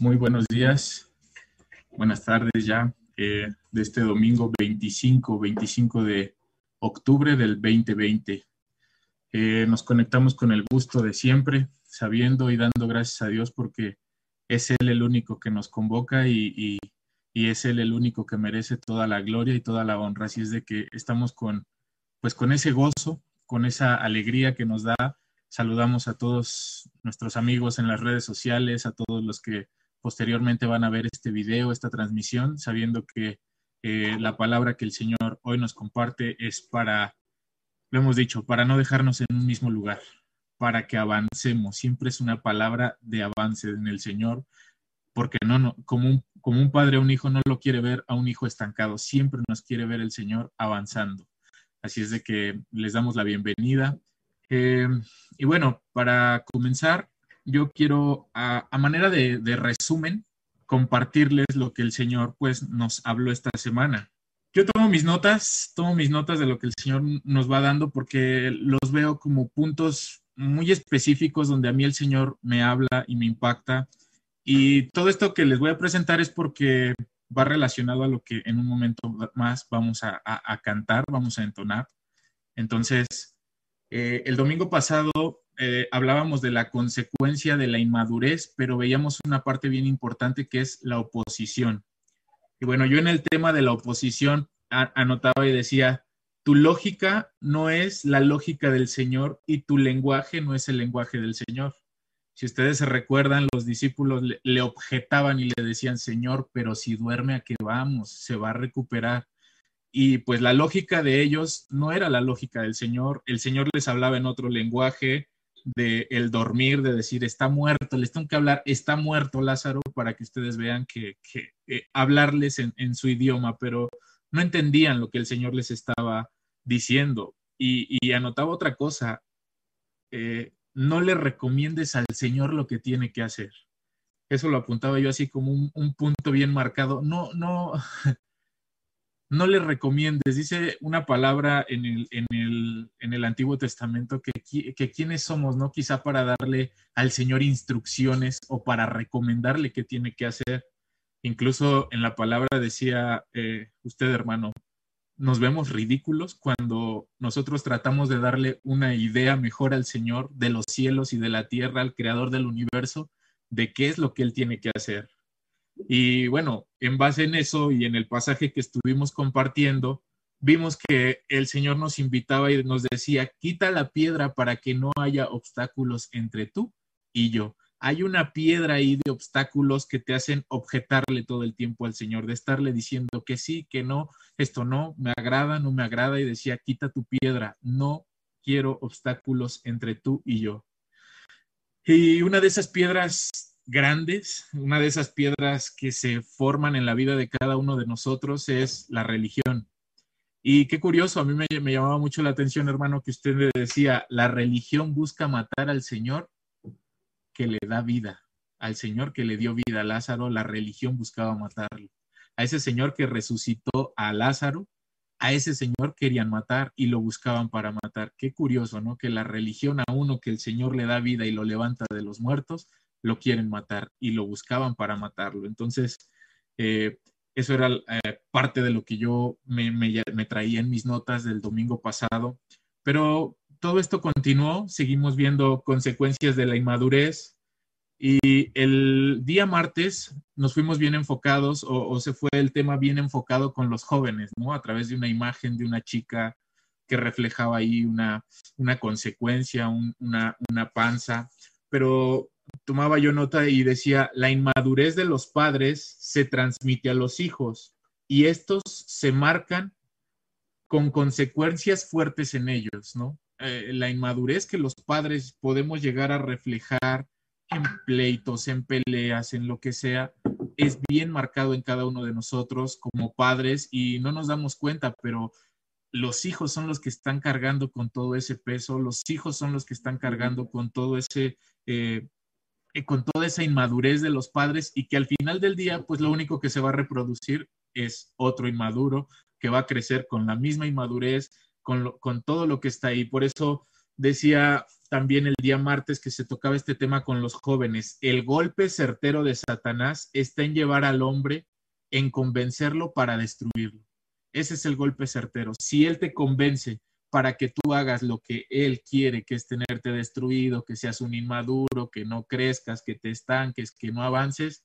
Muy buenos días, buenas tardes ya eh, de este domingo 25, 25 de octubre del 2020. Eh, nos conectamos con el gusto de siempre, sabiendo y dando gracias a Dios porque es Él el único que nos convoca y, es Él el único que merece toda la gloria y toda la honra. Así es de que estamos con, pues con ese gozo, con esa alegría que nos da Saludamos a todos nuestros amigos en las redes sociales, a todos los que posteriormente van a ver este video, esta transmisión, sabiendo que eh, la palabra que el Señor hoy nos comparte es para, lo hemos dicho, para no dejarnos en un mismo lugar, para que avancemos. Siempre es una palabra de avance en el Señor, porque no, no como, un, como un padre o un hijo no lo quiere ver a un hijo estancado, siempre nos quiere ver el Señor avanzando. Así es de que les damos la bienvenida. Eh, y bueno, para comenzar, yo quiero, a, manera de, resumen, compartirles lo que el Señor pues nos habló esta semana. Yo tomo mis notas, tomo mis notas de lo que el Señor nos va dando porque los veo como puntos muy específicos donde a mí el Señor me habla y me impacta. Y todo esto que les voy a presentar es porque va relacionado a lo que en un momento más vamos a, a cantar, vamos a entonar. Entonces, eh, el domingo pasado eh, hablábamos de la consecuencia de la inmadurez, pero veíamos una parte bien importante que es la oposición. Y bueno, yo en el tema de la oposición anotaba y decía, tu lógica no es la lógica del Señor y tu lenguaje no es el lenguaje del Señor. Si ustedes se recuerdan, los discípulos le, le objetaban y le decían, Señor, pero si duerme, ¿a qué vamos? Se va a recuperar. Y pues la lógica de ellos no era la lógica del Señor. El Señor les hablaba en otro lenguaje de el dormir, de decir está muerto, les tengo que hablar, está muerto Lázaro, para que ustedes vean que, eh, hablarles en, su idioma, pero no entendían lo que el Señor les estaba diciendo. Y, anotaba otra cosa, eh, no le recomiendes al Señor lo que tiene que hacer. Eso lo apuntaba yo así como un, un punto bien marcado. No, no, no le recomiendes. Dice una palabra en el, en el, en el Antiguo Testamento que, que quiénes somos, ¿no? Quizá para darle al Señor instrucciones o para recomendarle qué tiene que hacer. Incluso en la palabra decía eh, usted, hermano, nos vemos ridículos cuando nosotros tratamos de darle una idea mejor al Señor de los cielos y de la tierra, al Creador del universo, de qué es lo que Él tiene que hacer. Y bueno, en base en eso y en el pasaje que estuvimos compartiendo, vimos que el Señor nos invitaba y nos decía, quita la piedra para que no haya obstáculos entre tú y yo. Hay una piedra ahí de obstáculos que te hacen objetarle todo el tiempo al Señor, de estarle diciendo que sí, que no, esto no, me agrada, no me agrada, y decía, quita tu piedra, no quiero obstáculos entre tú y yo. Y una de esas piedras grandes, una de esas piedras que se forman en la vida de cada uno de nosotros es la religión. Y qué curioso, a mí me, llamaba mucho la atención, hermano, que usted le decía, la religión busca matar al Señor que le da vida, al Señor que le dio vida a Lázaro, la religión buscaba matarlo. A ese Señor que resucitó a Lázaro, a ese Señor querían matar y lo buscaban para matar. Qué curioso, ¿no? Que la religión a uno que el Señor le da vida y lo levanta de los muertos, lo quieren matar y lo buscaban para matarlo. Entonces, eh, eso era eh, parte de lo que yo me, traía en mis notas del domingo pasado. Pero todo esto continuó, seguimos viendo consecuencias de la inmadurez y el día martes nos fuimos bien enfocados o, se fue el tema bien enfocado con los jóvenes, ¿no? A través de una imagen de una chica que reflejaba ahí una, una consecuencia, una, una panza, pero tomaba yo nota y decía, la inmadurez de los padres se transmite a los hijos y estos se marcan con consecuencias fuertes en ellos, ¿no? Eh, la inmadurez que los padres podemos llegar a reflejar en pleitos, en peleas, en lo que sea, es bien marcado en cada uno de nosotros como padres y no nos damos cuenta, pero los hijos son los que están cargando con todo ese peso, los hijos son los que están cargando con todo ese eh, con toda esa inmadurez de los padres y que al final del día, pues lo único que se va a reproducir es otro inmaduro que va a crecer con la misma inmadurez, con, con todo lo que está ahí. Por eso decía también el día martes que se tocaba este tema con los jóvenes. El golpe certero de Satanás está en llevar al hombre, en convencerlo para destruirlo. Ese es el golpe certero. Si él te convence para que tú hagas lo que él quiere, que es tenerte destruido, que seas un inmaduro, que no crezcas, que te estanques, que no avances,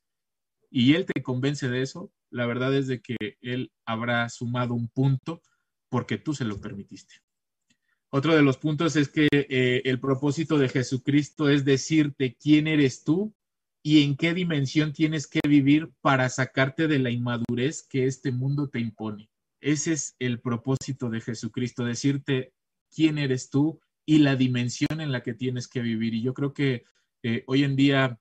y él te convence de eso, la verdad es de que él habrá sumado un punto porque tú se lo permitiste. Otro de los puntos es que eh, el propósito de Jesucristo es decirte quién eres tú y en qué dimensión tienes que vivir para sacarte de la inmadurez que este mundo te impone. Ese es el propósito de Jesucristo, decirte quién eres tú y la dimensión en la que tienes que vivir. Y yo creo que eh, hoy en día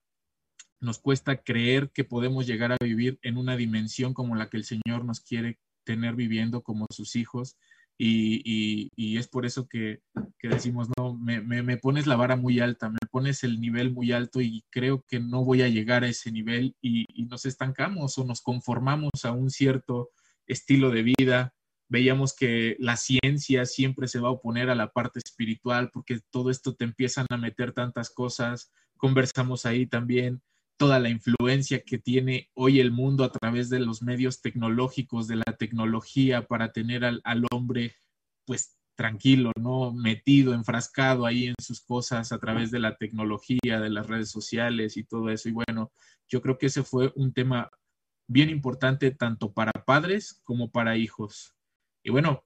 nos cuesta creer que podemos llegar a vivir en una dimensión como la que el Señor nos quiere tener viviendo como sus hijos. Y, es por eso que, decimos, no, me, pones la vara muy alta, me pones el nivel muy alto y creo que no voy a llegar a ese nivel y nos estancamos o nos conformamos a un cierto estilo de vida. Veíamos que la ciencia siempre se va a oponer a la parte espiritual porque todo esto te empiezan a meter tantas cosas. Conversamos ahí también toda la influencia que tiene hoy el mundo a través de los medios tecnológicos, de la tecnología para tener al, al hombre pues tranquilo, ¿no? Metido, enfrascado ahí en sus cosas a través de la tecnología, de las redes sociales y todo eso. Y bueno, yo creo que ese fue un tema bien importante tanto para padres como para hijos. Y bueno,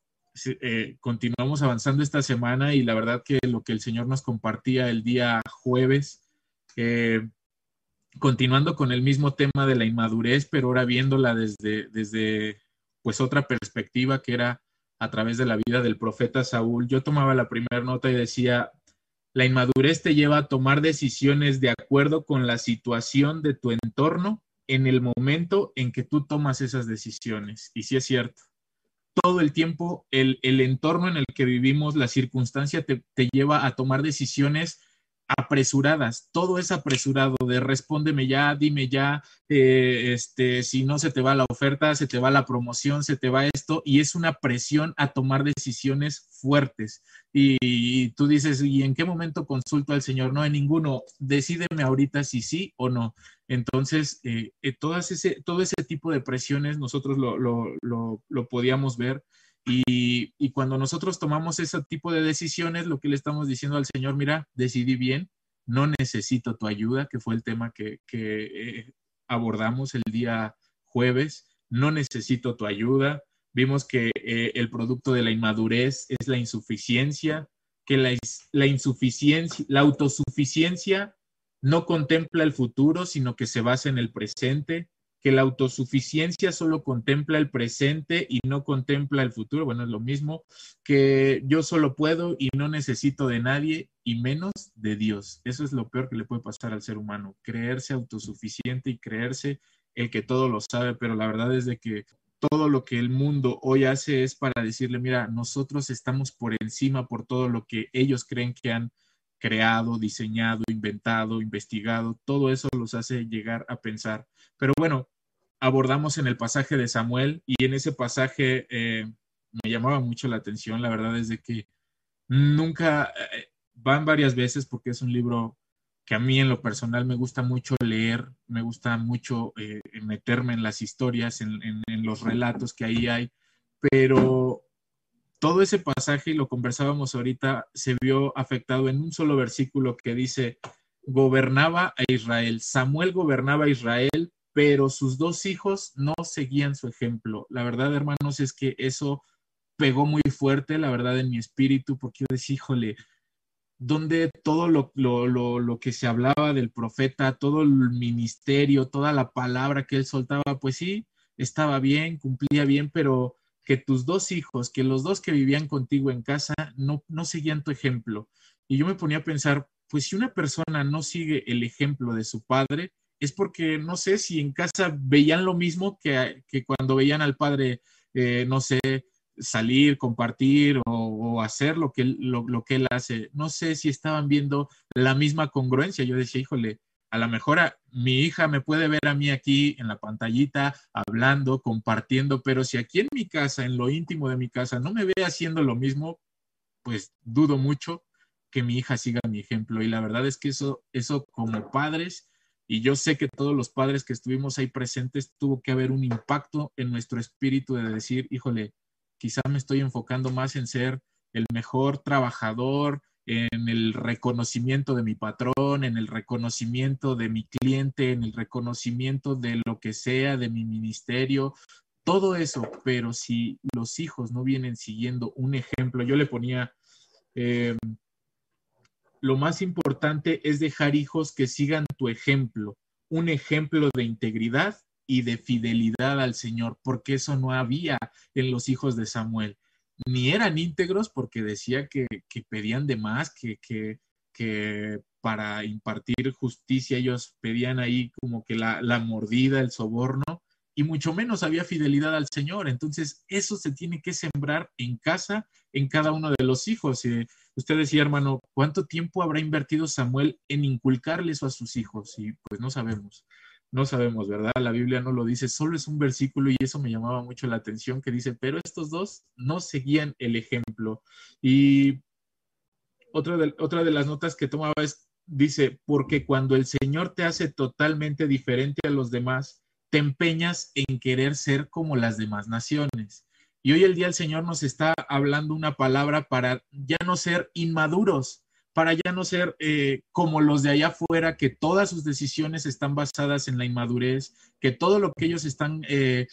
eh, continuamos avanzando esta semana y la verdad que lo que el Señor nos compartía el día jueves, eh, continuando con el mismo tema de la inmadurez, pero ahora viéndola desde, desde pues otra perspectiva que era a través de la vida del profeta Saúl, yo tomaba la primera nota y decía, la inmadurez te lleva a tomar decisiones de acuerdo con la situación de tu entorno en el momento en que tú tomas esas decisiones. Y sí es cierto, todo el tiempo el, entorno en el que vivimos, la circunstancia te, te lleva a tomar decisiones apresuradas, todo es apresurado de respóndeme ya, dime ya, eh, este, si no se te va la oferta, se te va la promoción, se te va esto, y es una presión a tomar decisiones fuertes. Y, tú dices, ¿y en qué momento consulto al Señor? No, en ninguno, decídeme ahorita si sí o no. Entonces, eh, eh, todas ese, todo ese tipo de presiones nosotros lo, lo, lo podíamos ver y, cuando nosotros tomamos ese tipo de decisiones, lo que le estamos diciendo al Señor, mira, decidí bien, no necesito tu ayuda, que fue el tema que, eh, abordamos el día jueves, no necesito tu ayuda. Vimos que eh, el producto de la inmadurez es la insuficiencia, que la, la insuficiencia, la autosuficiencia no contempla el futuro, sino que se basa en el presente que la autosuficiencia solo contempla el presente y no contempla el futuro. Bueno, es lo mismo que yo solo puedo y no necesito de nadie y menos de Dios. Eso es lo peor que le puede pasar al ser humano, creerse autosuficiente y creerse el que todo lo sabe, pero la verdad es de que todo lo que el mundo hoy hace es para decirle, mira, nosotros estamos por encima por todo lo que ellos creen que han creado, diseñado, inventado, investigado, todo eso los hace llegar a pensar. Pero bueno, abordamos en el pasaje de Samuel y en ese pasaje eh, me llamaba mucho la atención, la verdad es de que nunca, eh, van varias veces porque es un libro que a mí en lo personal me gusta mucho leer, me gusta mucho eh, meterme en las historias, en, en, los relatos que ahí hay, pero todo ese pasaje, y lo conversábamos ahorita, se vio afectado en un solo versículo que dice, gobernaba a Israel. Samuel gobernaba a Israel pero sus dos hijos no seguían su ejemplo. La verdad, hermanos, es que eso pegó muy fuerte, la verdad, en mi espíritu, porque yo decía, híjole, donde todo lo, lo, que se hablaba del profeta, todo el ministerio, toda la palabra que él soltaba, pues sí, estaba bien, cumplía bien, pero que tus dos hijos, que los dos que vivían contigo en casa, no, no seguían tu ejemplo. Y yo me ponía a pensar, pues si una persona no sigue el ejemplo de su padre, es porque no sé si en casa veían lo mismo que, cuando veían al padre, eh, no sé, salir, compartir o, hacer lo que, lo, que él hace. No sé si estaban viendo la misma congruencia. Yo decía, híjole, a lo mejor mi hija me puede ver a mí aquí en la pantallita, hablando, compartiendo, pero si aquí en mi casa, en lo íntimo de mi casa, no me ve haciendo lo mismo, pues dudo mucho que mi hija siga mi ejemplo. Y la verdad es que eso, eso como padres, y yo sé que todos los padres que estuvimos ahí presentes, tuvo que haber un impacto en nuestro espíritu de decir, híjole, quizá me estoy enfocando más en ser el mejor trabajador, en el reconocimiento de mi patrón, en el reconocimiento de mi cliente, en el reconocimiento de lo que sea, de mi ministerio, todo eso, pero si los hijos no vienen siguiendo un ejemplo, yo le ponía, eh, lo más importante es dejar hijos que sigan tu ejemplo, un ejemplo de integridad y de fidelidad al Señor, porque eso no había en los hijos de Samuel. Ni eran íntegros porque decía que, pedían de más, que, para impartir justicia ellos pedían ahí como que la, mordida, el soborno, y mucho menos había fidelidad al Señor. Entonces, eso se tiene que sembrar en casa, en cada uno de los hijos. Eh, usted decía, hermano, ¿cuánto tiempo habrá invertido Samuel en inculcarle eso a sus hijos? Y pues no sabemos no sabemos, ¿verdad? La Biblia no lo dice, solo es un versículo y eso me llamaba mucho la atención que dice, pero estos dos no seguían el ejemplo. Y otra de, otra de las notas que tomaba es, dice, porque cuando el Señor te hace totalmente diferente a los demás, te empeñas en querer ser como las demás naciones. Y hoy el día el Señor nos está hablando una palabra para ya no ser inmaduros, para ya no ser eh, como los de allá afuera, que todas sus decisiones están basadas en la inmadurez, que todo lo que ellos están eh,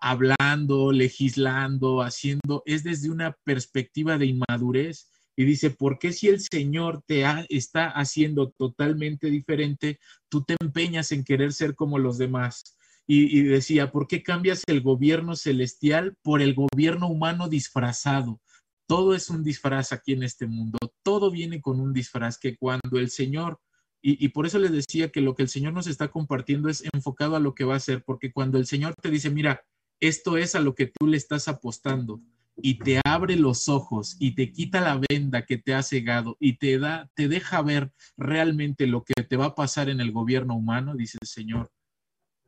hablando, legislando, haciendo, es desde una perspectiva de inmadurez. Y dice, ¿por qué si el Señor te está haciendo totalmente diferente, tú te empeñas en querer ser como los demás? Y decía, ¿por qué cambias el gobierno celestial por el gobierno humano disfrazado? Todo es un disfraz aquí en este mundo, todo viene con un disfraz que cuando el Señor, y, por eso les decía que lo que el Señor nos está compartiendo es enfocado a lo que va a hacer, porque cuando el Señor te dice, mira, esto es a lo que tú le estás apostando y te abre los ojos y te quita la venda que te ha cegado y te da, te deja ver realmente lo que te va a pasar en el gobierno humano, dice el Señor,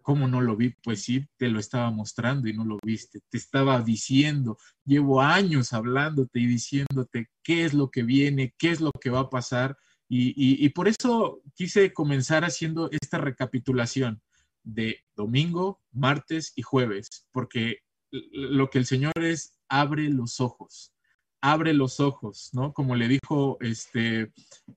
¿Cómo no lo vi? Pues sí, te lo estaba mostrando y no lo viste. Te estaba diciendo, llevo años hablándote y diciéndote qué es lo que viene, qué es lo que va a pasar. Y, por eso quise comenzar haciendo esta recapitulación de domingo, martes y jueves, porque lo que el Señor es, abre los ojos, abre los ojos, ¿no? Como le dijo este,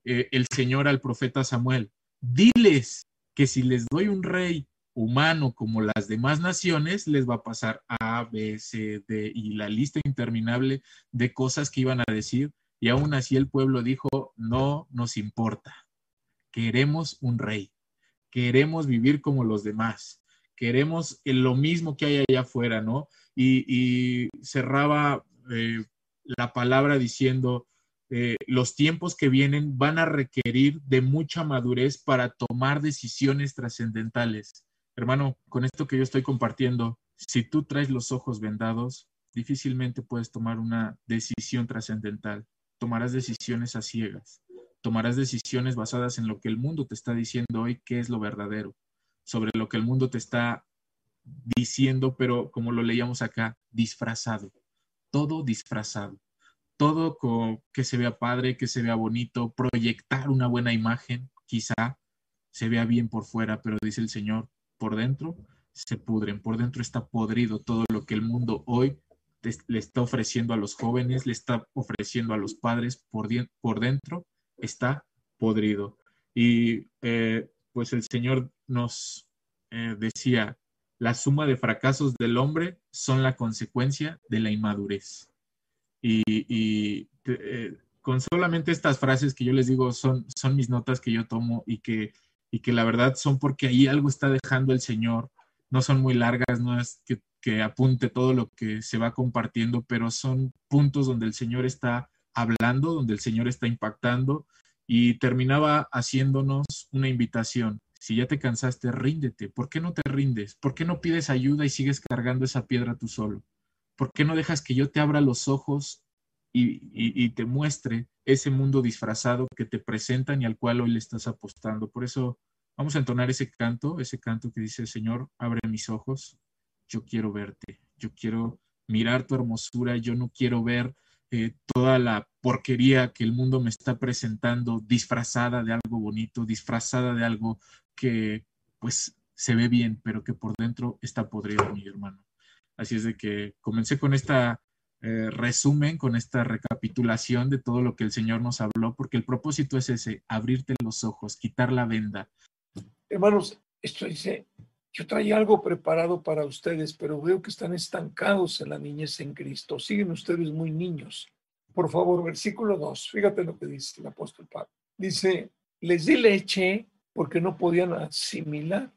eh, el Señor al profeta Samuel, diles que si les doy un rey humano como las demás naciones, les va a pasar A, B, C, D y la lista interminable de cosas que iban a decir. Y aún así el pueblo dijo, no nos importa, queremos un rey, queremos vivir como los demás, queremos lo mismo que hay allá afuera, ¿no? Y, cerraba eh, la palabra diciendo, eh, los tiempos que vienen van a requerir de mucha madurez para tomar decisiones trascendentales. Hermano, con esto que yo estoy compartiendo, si tú traes los ojos vendados, difícilmente puedes tomar una decisión trascendental. Tomarás decisiones a ciegas. Tomarás decisiones basadas en lo que el mundo te está diciendo hoy, que es lo verdadero, sobre lo que el mundo te está diciendo, pero como lo leíamos acá, disfrazado. Todo disfrazado. Todo con, que se vea padre, que se vea bonito, proyectar una buena imagen, quizá se vea bien por fuera, pero dice el Señor, por dentro se pudren, por dentro está podrido todo lo que el mundo hoy le está ofreciendo a los jóvenes, le está ofreciendo a los padres, por, dentro está podrido. Y eh, pues el Señor nos eh, decía, la suma de fracasos del hombre son la consecuencia de la inmadurez. Y, eh, con solamente estas frases que yo les digo son, son mis notas que yo tomo y que y que la verdad son porque ahí algo está dejando el Señor. No son muy largas, no es que, apunte todo lo que se va compartiendo, pero son puntos donde el Señor está hablando, donde el Señor está impactando y terminaba haciéndonos una invitación. Si ya te cansaste, ríndete. ¿Por qué no te rindes? ¿Por qué no pides ayuda y sigues cargando esa piedra tú solo? ¿Por qué no dejas que yo te abra los ojos y, te muestre ese mundo disfrazado que te presentan y al cual hoy le estás apostando. Por eso vamos a entonar ese canto, ese canto que dice, Señor, abre mis ojos, yo quiero verte, yo quiero mirar tu hermosura, yo no quiero ver eh, toda la porquería que el mundo me está presentando disfrazada de algo bonito, disfrazada de algo que pues se ve bien, pero que por dentro está podrido, mi hermano. Así es de que comencé con esta eh, resumen, con esta recapitulación de todo lo que el Señor nos habló, porque el propósito es ese, abrirte los ojos, quitar la venda. Hermanos, esto dice, yo traía algo preparado para ustedes, pero veo que están estancados en la niñez en Cristo. Siguen ustedes muy niños. Por favor, versículo 2, fíjate lo que dice el apóstol Pablo. Dice, les di leche porque no podían asimilar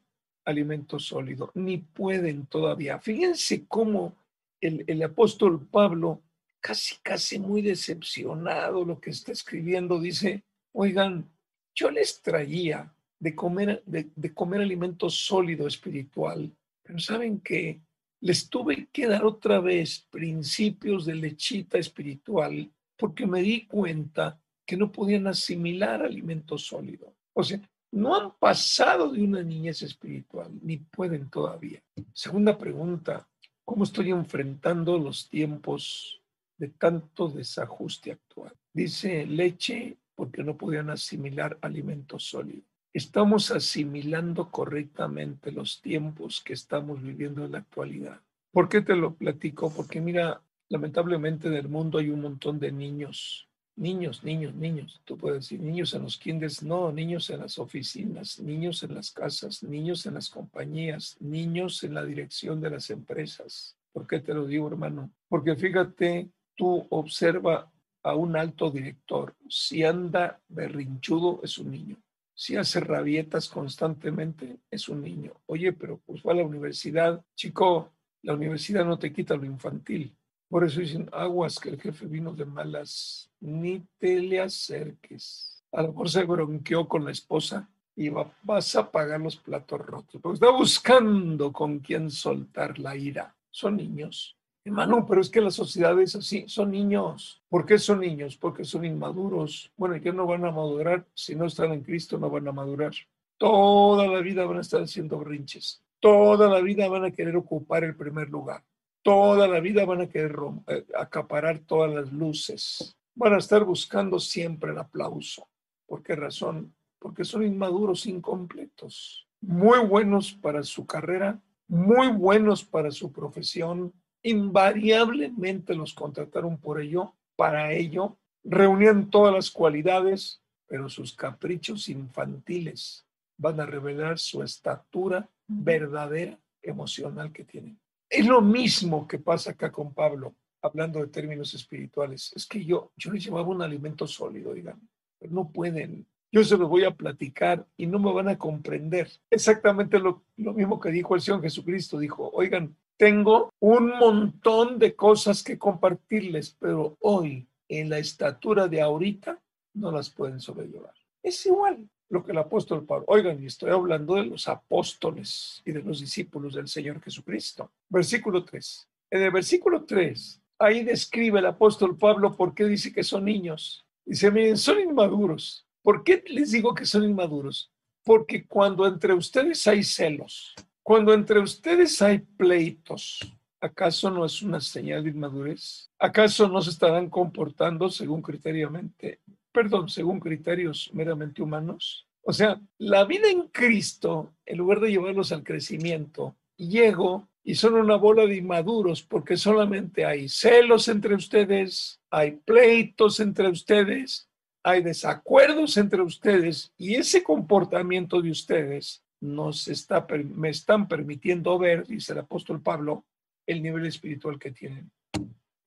alimento sólido, ni pueden todavía. Fíjense cómo el, apóstol Pablo, casi, casi muy decepcionado lo que está escribiendo, dice, oigan, yo les traía de comer, de, comer alimento sólido espiritual, pero saben que les tuve que dar otra vez principios de lechita espiritual porque me di cuenta que no podían asimilar alimento sólido. O sea, no han pasado de una niñez espiritual, ni pueden todavía. Segunda pregunta, ¿cómo estoy enfrentando los tiempos de tanto desajuste actual? Dice leche porque no podían asimilar alimento sólido estamos asimilando correctamente los tiempos que estamos viviendo en la actualidad. ¿Por qué te lo platico? Porque mira, lamentablemente en el mundo hay un montón de niños, niños, niños, niños. Tú puedes decir niños en los kinders, no, niños en las oficinas, niños en las casas, niños en las compañías, niños en la dirección de las empresas. ¿Por qué te lo digo, hermano? Porque fíjate, tú observa a un alto director, si anda berrinchudo es un niño si hace rabietas constantemente, es un niño. Oye, pero pues va a la universidad. Chico, la universidad no te quita lo infantil. Por eso dicen, aguas que el jefe vino de malas, ni te le acerques. A lo mejor se bronqueó con la esposa y vas a pagar los platos rotos. Porque está buscando con quién soltar la ira. Son niños. Hermano, pero es que la sociedad es así, son niños. ¿Por qué son niños? Porque son inmaduros. Bueno, ¿y no van a madurar? Si no están en Cristo, no van a madurar. Toda la vida van a estar haciendo brinches. Toda la vida van a querer ocupar el primer lugar. Toda la vida van a querer eh, acaparar todas las luces. Van a estar buscando siempre el aplauso. ¿Por qué razón? Porque son inmaduros, incompletos. Muy buenos para su carrera, muy buenos para su profesión, invariablemente los contrataron por ello, para ello, reunían todas las cualidades, pero sus caprichos infantiles van a revelar su estatura verdadera emocional que tienen. Es lo mismo que pasa acá con Pablo, hablando de términos espirituales. Es que yo, yo les llevaba un alimento sólido, digamos, pero no pueden. Yo se los voy a platicar y no me van a comprender. Exactamente lo, lo mismo que dijo el Señor Jesucristo. Dijo, oigan, tengo un montón de cosas que compartirles, pero hoy, en la estatura de ahorita, no las pueden sobrellevar. Es igual lo que el apóstol Pablo. Oigan, y estoy hablando de los apóstoles y de los discípulos del Señor Jesucristo. Versículo 3. En el versículo 3, ahí describe el apóstol Pablo por qué dice que son niños. Dice, miren, son inmaduros. ¿Por qué les digo que son inmaduros? Porque cuando entre ustedes hay celos, cuando entre ustedes hay pleitos, ¿acaso no es una señal de inmadurez? ¿Acaso no se estarán comportando según criteriamente, perdón, según criterios meramente humanos? O sea, la vida en Cristo, en lugar de llevarlos al crecimiento, llego y son una bola de inmaduros porque solamente hay celos entre ustedes, hay pleitos entre ustedes, hay desacuerdos entre ustedes y ese comportamiento de ustedes nos está, me están permitiendo ver, dice el apóstol Pablo, el nivel espiritual que tienen.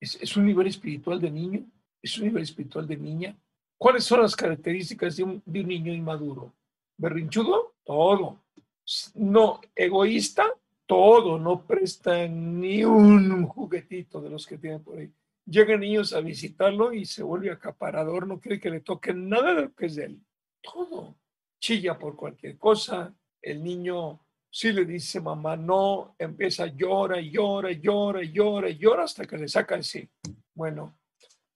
¿Es, un nivel espiritual de niño? ¿Es un nivel espiritual de niña? ¿Cuáles son las características de un, niño inmaduro? ¿Berrinchudo? Todo. No, egoísta, todo. No presta ni un juguetito de los que tienen por ahí. Llegan niños a visitarlo y se vuelve acaparador, no quiere que le toquen nada de lo que es de él. Todo. Chilla por cualquier cosa, el niño si le dice mamá no, empieza llora, llora, llora, llora, llora hasta que le saca el sí. Bueno,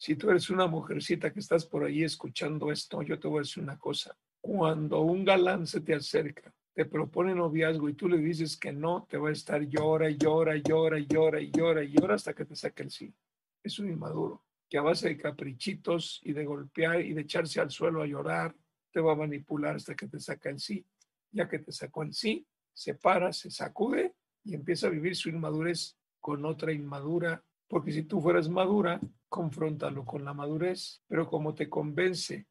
si tú eres una mujercita que estás por ahí escuchando esto, yo te voy a decir una cosa. Cuando un galán se te acerca, te propone noviazgo y tú le dices que no, te va a estar llora, llora, llora, llora, llora, llora hasta que te saque el sí. Es un inmaduro. que a base de caprichitos y de golpear y de echarse al suelo a llorar, te va a manipular hasta que te saca el sí. Ya que te sacó el sí, se para, se sacude y empieza a vivir su inmadurez con otra inmadura. Porque si tú fueras madura, confróntalo con la madurez. Pero como te convence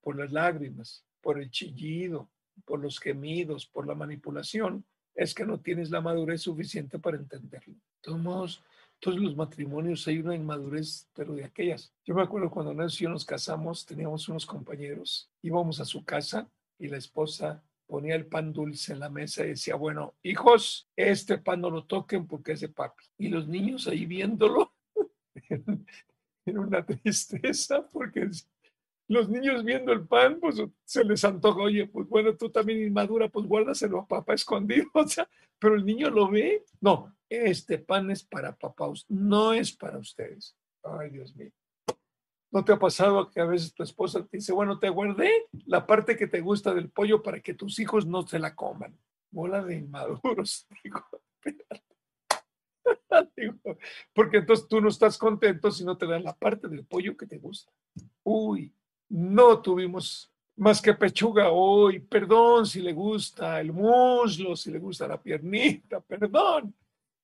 por las lágrimas, por el chillido, por los gemidos, por la manipulación, es que no tienes la madurez suficiente para entenderlo. De todos todos los matrimonios hay una inmadurez, pero de aquellas. Yo me acuerdo cuando Nelson y yo nos casamos, teníamos unos compañeros, íbamos a su casa y la esposa ponía el pan dulce en la mesa y decía, bueno, hijos, este pan no lo toquen porque es de papi. Y los niños ahí viéndolo, en una tristeza porque los niños viendo el pan, pues se les antoja, oye, pues bueno, tú también inmadura, pues guárdaselo a papá escondido, o sea, pero el niño lo ve, no, este pan es para papá, no es para ustedes. Ay, Dios mío. ¿No te ha pasado que a veces tu esposa te dice, bueno, te guardé la parte que te gusta del pollo para que tus hijos no se la coman? Bola de inmaduros, digo. porque entonces tú no estás contento si no te dan la parte del pollo que te gusta. Uy, no tuvimos más que pechuga hoy, perdón si le gusta el muslo, si le gusta la piernita, perdón.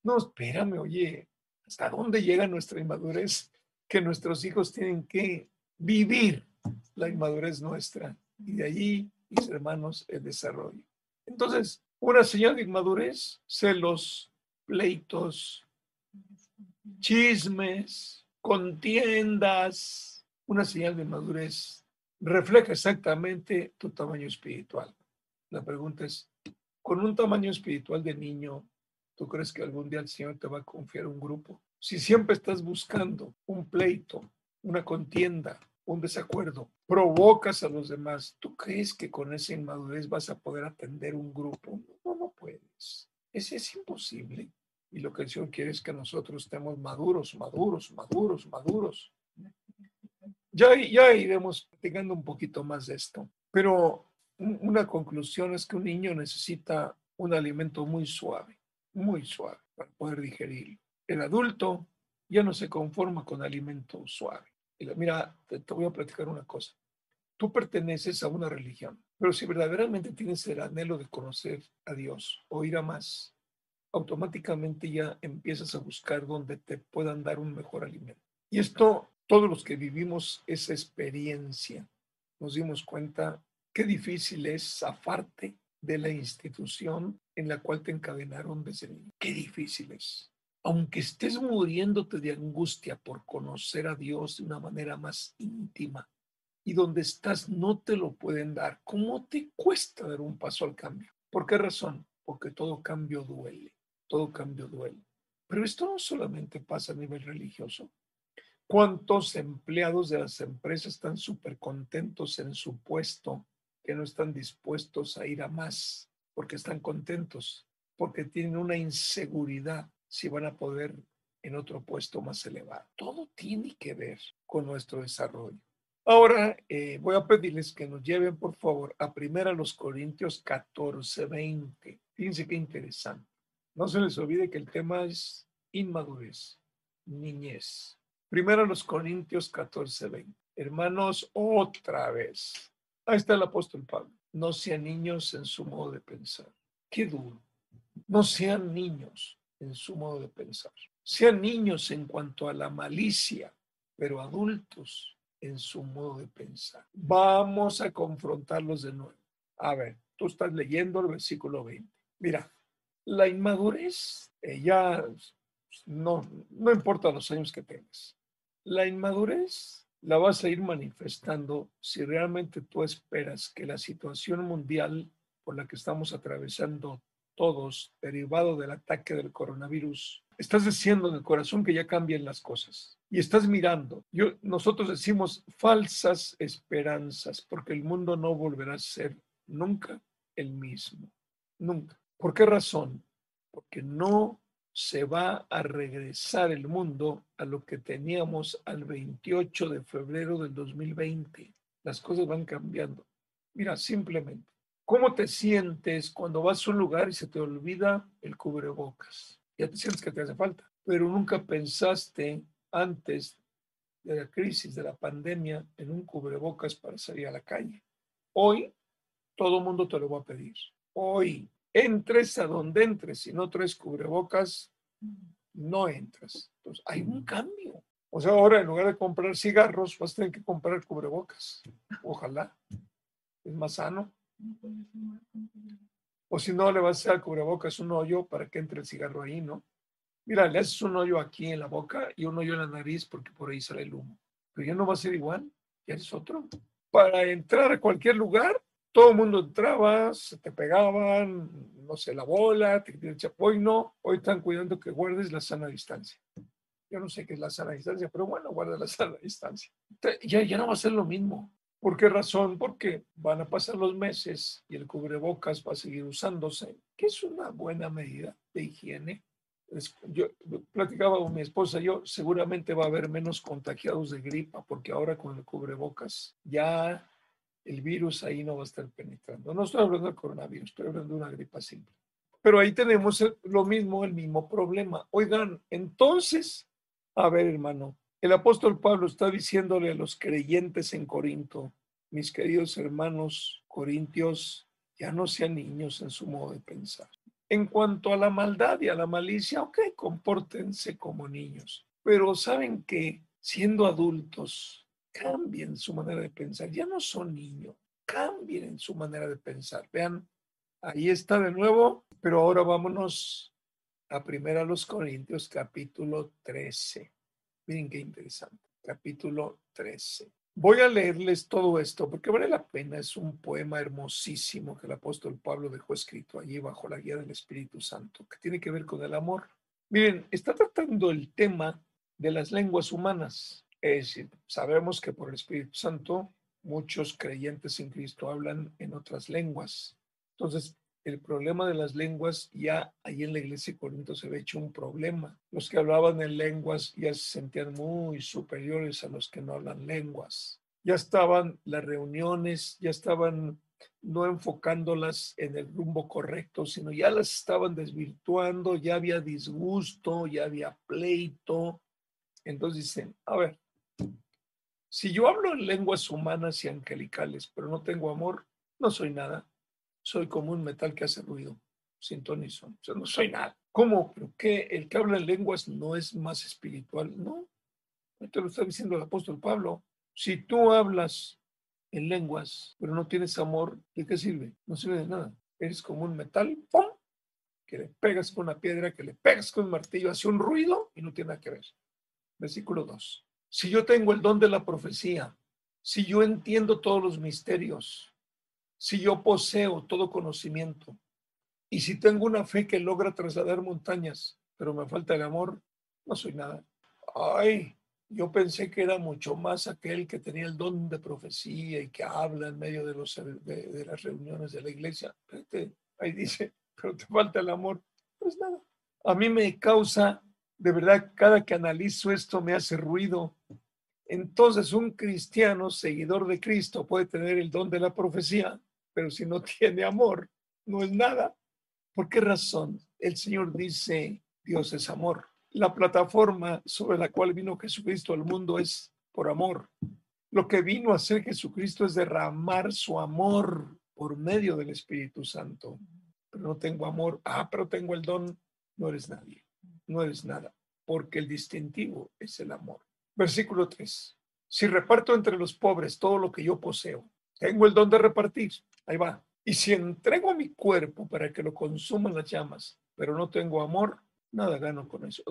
No, espérame, oye, ¿hasta dónde llega nuestra inmadurez? Que nuestros hijos tienen que vivir la inmadurez nuestra y de allí, mis hermanos, el desarrollo. Entonces, una señal de inmadurez, celos, pleitos, chismes, contiendas, una señal de madurez refleja exactamente tu tamaño espiritual. La pregunta es, con un tamaño espiritual de niño, ¿tú crees que algún día el Señor te va a confiar un grupo? Si siempre estás buscando un pleito, una contienda, un desacuerdo, provocas a los demás, ¿tú crees que con esa inmadurez vas a poder atender un grupo? No, no puedes. Ese es imposible. Y lo que el Señor quiere es que nosotros estemos maduros, maduros, maduros, maduros. Ya, ya iremos platicando un poquito más de esto, pero una conclusión es que un niño necesita un alimento muy suave, muy suave para poder digerirlo. El adulto ya no se conforma con alimento suave. Mira, te, te voy a platicar una cosa. Tú perteneces a una religión, pero si verdaderamente tienes el anhelo de conocer a Dios o ir a más, automáticamente ya empiezas a buscar donde te puedan dar un mejor alimento. Y esto todos los que vivimos esa experiencia nos dimos cuenta qué difícil es zafarte de la institución en la cual te encadenaron desde niño. Qué difícil es. Aunque estés muriéndote de angustia por conocer a Dios de una manera más íntima y donde estás no te lo pueden dar, ¿cómo te cuesta dar un paso al cambio? ¿Por qué razón? Porque todo cambio duele, todo cambio duele. Pero esto no solamente pasa a nivel religioso, ¿Cuántos empleados de las empresas están súper contentos en su puesto que no están dispuestos a ir a más porque están contentos, porque tienen una inseguridad si van a poder en otro puesto más elevado? Todo tiene que ver con nuestro desarrollo. Ahora eh, voy a pedirles que nos lleven, por favor, a primera los Corintios 14, 20. Fíjense qué interesante. No se les olvide que el tema es inmadurez, niñez. Primero los Corintios 14, 20. Hermanos, otra vez. Ahí está el apóstol Pablo. No sean niños en su modo de pensar. Qué duro. No sean niños en su modo de pensar. Sean niños en cuanto a la malicia, pero adultos en su modo de pensar. Vamos a confrontarlos de nuevo. A ver, tú estás leyendo el versículo 20. Mira, la inmadurez eh, ya no, no importa los años que tengas. La inmadurez la vas a ir manifestando si realmente tú esperas que la situación mundial por la que estamos atravesando todos, derivado del ataque del coronavirus, estás diciendo en el corazón que ya cambien las cosas y estás mirando. Yo, nosotros decimos falsas esperanzas porque el mundo no volverá a ser nunca el mismo. Nunca. ¿Por qué razón? Porque no se va a regresar el mundo a lo que teníamos al 28 de febrero del 2020. Las cosas van cambiando. Mira, simplemente, ¿cómo te sientes cuando vas a un lugar y se te olvida el cubrebocas? Ya te sientes que te hace falta, pero nunca pensaste antes de la crisis, de la pandemia, en un cubrebocas para salir a la calle. Hoy todo el mundo te lo va a pedir. Hoy, entres a donde entres, si no traes cubrebocas, no entras. Entonces, hay un cambio. O sea, ahora en lugar de comprar cigarros, vas a tener que comprar cubrebocas. Ojalá. Es más sano. O si no, le vas a hacer al cubrebocas un hoyo para que entre el cigarro ahí, ¿no? Mira, le haces un hoyo aquí en la boca y un hoyo en la nariz porque por ahí sale el humo. Pero ya no va a ser igual, ya es otro. Para entrar a cualquier lugar, todo el mundo entraba, se te pegaban, no sé, la bola, te el chapoy, no. Hoy están cuidando que guardes la sana distancia. Yo no sé qué es la sana distancia, pero bueno, guarda la sana distancia. Ya, ya no va a ser lo mismo. ¿Por qué razón? Porque van a pasar los meses y el cubrebocas va a seguir usándose, que es una buena medida de higiene yo platicaba con mi esposa, yo seguramente va a haber menos contagiados de gripa porque ahora con el cubrebocas ya el virus ahí no va a estar penetrando. No estoy hablando del coronavirus, estoy hablando de una gripa simple. Pero ahí tenemos lo mismo, el mismo problema. Oigan, entonces, a ver hermano, el apóstol Pablo está diciéndole a los creyentes en Corinto, mis queridos hermanos corintios, ya no sean niños en su modo de pensar. En cuanto a la maldad y a la malicia, ok, compórtense como niños, pero saben que siendo adultos, cambien su manera de pensar, ya no son niños, cambien en su manera de pensar. Vean, ahí está de nuevo, pero ahora vámonos a primera los Corintios capítulo 13. Miren qué interesante, capítulo 13. Voy a leerles todo esto porque vale la pena. Es un poema hermosísimo que el apóstol Pablo dejó escrito allí bajo la guía del Espíritu Santo, que tiene que ver con el amor. Miren, está tratando el tema de las lenguas humanas. Es decir, sabemos que por el Espíritu Santo muchos creyentes en Cristo hablan en otras lenguas. Entonces, el problema de las lenguas ya ahí en la iglesia de Corinto se ve hecho un problema. Los que hablaban en lenguas ya se sentían muy superiores a los que no hablan lenguas. Ya estaban las reuniones, ya estaban no enfocándolas en el rumbo correcto, sino ya las estaban desvirtuando, ya había disgusto, ya había pleito. Entonces dicen, a ver, si yo hablo en lenguas humanas y angelicales, pero no tengo amor, no soy nada soy como un metal que hace ruido, sin O sea, no soy nada. ¿Cómo? ¿Pero qué? ¿El que habla en lenguas no es más espiritual? No. Esto lo está diciendo el apóstol Pablo. Si tú hablas en lenguas, pero no tienes amor, ¿de qué sirve? No sirve de nada. Eres como un metal, ¡pum! que le pegas con una piedra, que le pegas con un martillo, hace un ruido y no tiene nada que ver. Versículo 2. Si yo tengo el don de la profecía, si yo entiendo todos los misterios, si yo poseo todo conocimiento y si tengo una fe que logra trasladar montañas, pero me falta el amor, no soy nada. Ay, yo pensé que era mucho más aquel que tenía el don de profecía y que habla en medio de, los, de, las reuniones de la iglesia. ahí dice, pero te falta el amor. Pues nada. A mí me causa, de verdad, cada que analizo esto me hace ruido. Entonces, un cristiano, seguidor de Cristo, puede tener el don de la profecía, pero si no tiene amor, no es nada. ¿Por qué razón? El Señor dice, Dios es amor. La plataforma sobre la cual vino Jesucristo al mundo es por amor. Lo que vino a hacer Jesucristo es derramar su amor por medio del Espíritu Santo. Pero no tengo amor. Ah, pero tengo el don. No eres nadie. No eres nada. Porque el distintivo es el amor. Versículo 3. Si reparto entre los pobres todo lo que yo poseo, tengo el don de repartir. Ahí va. Y si entrego mi cuerpo para que lo consuman las llamas, pero no tengo amor, nada gano con eso.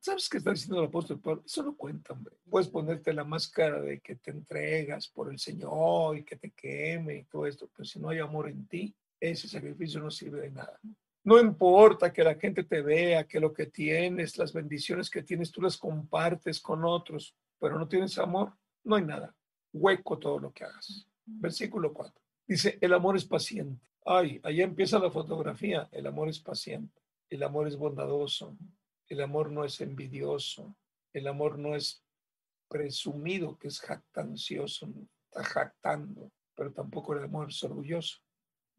¿Sabes qué está diciendo el apóstol Pablo? Eso no cuenta, hombre. Puedes ponerte la máscara de que te entregas por el Señor y que te queme y todo esto, pero si no hay amor en ti, ese sacrificio no sirve de nada. No importa que la gente te vea, que lo que tienes, las bendiciones que tienes, tú las compartes con otros, pero no tienes amor, no hay nada. Hueco todo lo que hagas. Versículo 4. Dice, el amor es paciente. Ay, ahí empieza la fotografía. El amor es paciente. El amor es bondadoso. El amor no es envidioso. El amor no es presumido, que es jactancioso, está jactando, pero tampoco el amor es orgulloso.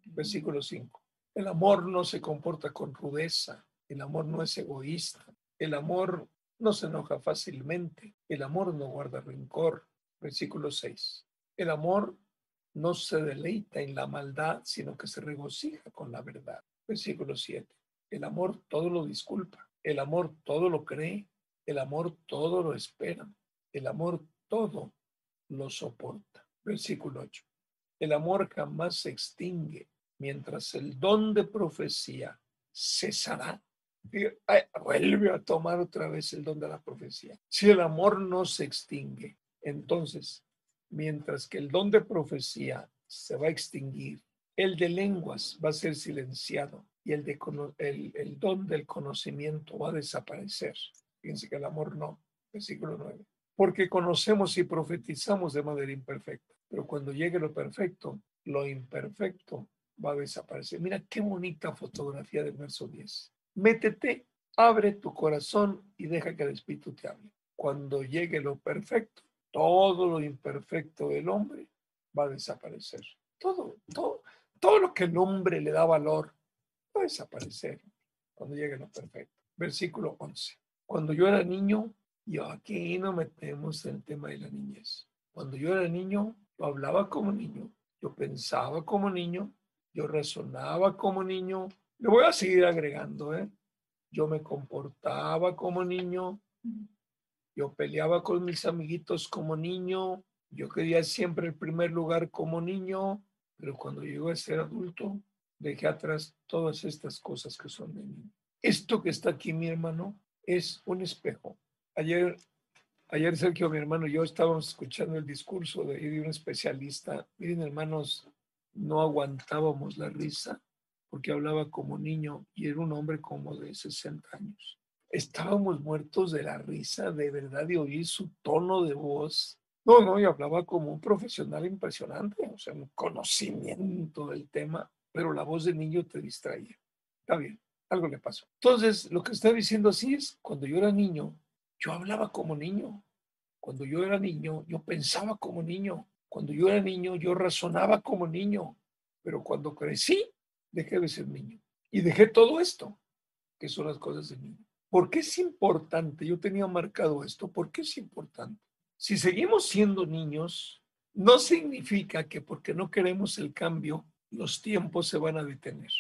Versículo 5. El amor no se comporta con rudeza. El amor no es egoísta. El amor no se enoja fácilmente, el amor no guarda rencor. Versículo 6. El amor no se deleita en la maldad, sino que se regocija con la verdad. Versículo 7. El amor todo lo disculpa, el amor todo lo cree, el amor todo lo espera, el amor todo lo soporta. Versículo 8. El amor jamás se extingue, mientras el don de profecía cesará. vuelve a tomar otra vez el don de la profecía. Si el amor no se extingue, entonces, mientras que el don de profecía se va a extinguir, el de lenguas va a ser silenciado y el, de, el, el don del conocimiento va a desaparecer. Fíjense que el amor no. Versículo 9. Porque conocemos y profetizamos de manera imperfecta, pero cuando llegue lo perfecto, lo imperfecto va a desaparecer. Mira qué bonita fotografía del verso 10. Métete, abre tu corazón y deja que el Espíritu te hable. Cuando llegue lo perfecto, todo lo imperfecto del hombre va a desaparecer. Todo, todo, todo lo que el hombre le da valor va a desaparecer cuando llegue lo perfecto. Versículo 11. Cuando yo era niño, yo aquí no metemos el tema de la niñez. Cuando yo era niño, yo hablaba como niño, yo pensaba como niño, yo razonaba como niño. Le voy a seguir agregando, ¿eh? Yo me comportaba como niño, yo peleaba con mis amiguitos como niño, yo quería siempre el primer lugar como niño, pero cuando llegó a ser adulto, dejé atrás todas estas cosas que son de niño. Esto que está aquí, mi hermano, es un espejo. Ayer, ayer Sergio, mi hermano yo estábamos escuchando el discurso de, de un especialista. Miren, hermanos, no aguantábamos la risa porque hablaba como niño y era un hombre como de 60 años. Estábamos muertos de la risa, de verdad, de oír su tono de voz. No, no, y hablaba como un profesional impresionante, o sea, un conocimiento del tema, pero la voz de niño te distraía. Está bien, algo le pasó. Entonces, lo que está diciendo así es, cuando yo era niño, yo hablaba como niño. Cuando yo era niño, yo pensaba como niño. Cuando yo era niño, yo razonaba como niño, pero cuando crecí, dejé de ser niño. Y dejé todo esto, que son las cosas de niño. ¿Por qué es importante? Yo tenía marcado esto. ¿Por qué es importante? Si seguimos siendo niños, no significa que porque no queremos el cambio, los tiempos se van a detener.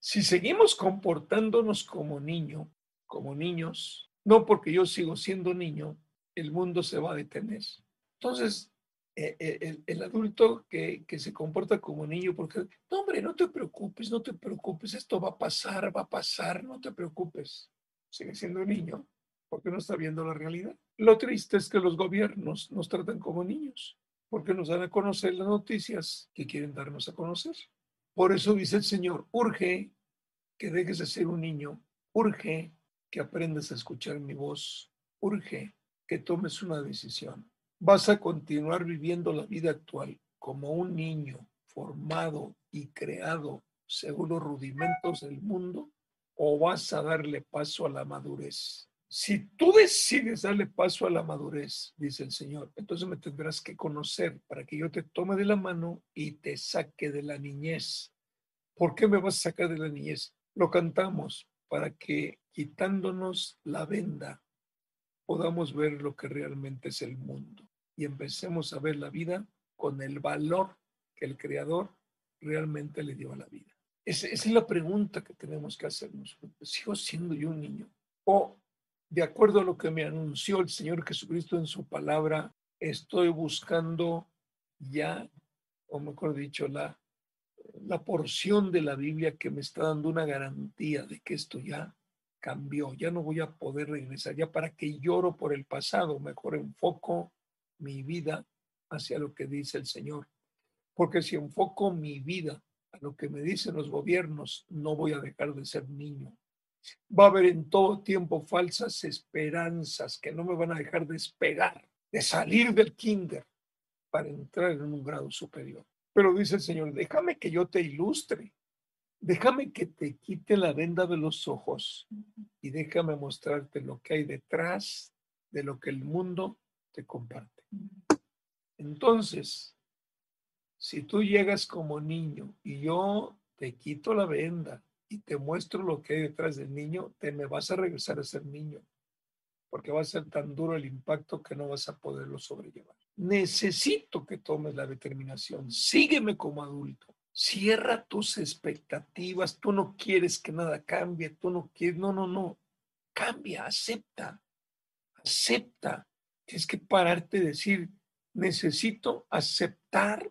Si seguimos comportándonos como niño, como niños, no porque yo sigo siendo niño, el mundo se va a detener. Entonces, eh, eh, el, adulto que, que, se comporta como niño, porque, hombre, no te preocupes, no te preocupes, esto va a pasar, va a pasar, no te preocupes. Sigue siendo niño porque no está viendo la realidad. Lo triste es que los gobiernos nos tratan como niños, porque nos dan a conocer las noticias que quieren darnos a conocer. Por eso dice el Señor, urge que dejes de ser un niño, urge que aprendas a escuchar mi voz, urge que tomes una decisión vas a continuar viviendo la vida actual como un niño formado y creado según los rudimentos del mundo o vas a darle paso a la madurez. Si tú decides darle paso a la madurez, dice el Señor, entonces me tendrás que conocer para que yo te tome de la mano y te saque de la niñez. ¿Por qué me vas a sacar de la niñez? Lo cantamos para que quitándonos la venda podamos ver lo que realmente es el mundo y empecemos a ver la vida con el valor que el Creador realmente le dio a la vida. Esa, es la pregunta que tenemos que hacernos. ¿Sigo siendo yo un niño? O, de acuerdo a lo que me anunció el Señor Jesucristo en su palabra, estoy buscando ya, o mejor dicho, la, la porción de la Biblia que me está dando una garantía de que esto ya cambió, ya no voy a poder regresar, ya para que lloro por el pasado, mejor enfoco mi vida hacia lo que dice el Señor. Porque si enfoco mi vida a lo que me dicen los gobiernos, no voy a dejar de ser niño. Va a haber en todo tiempo falsas esperanzas que no me van a dejar despegar, de salir del kinder para entrar en un grado superior. Pero dice el Señor, déjame que yo te ilustre, déjame que te quite la venda de los ojos y déjame mostrarte lo que hay detrás de lo que el mundo te comparte. Entonces, si tú llegas como niño y yo te quito la venda y te muestro lo que hay detrás del niño, te me vas a regresar a ser niño. porque va a ser tan duro el impacto que no vas a poderlo sobrellevar. Necesito que tomes la determinación. Sígueme como adulto. Cierra tus expectativas. Tú no quieres que nada cambie. Tú no quieres. No, no, no. Cambia, acepta. Acepta. Tienes que pararte y decir, necesito aceptar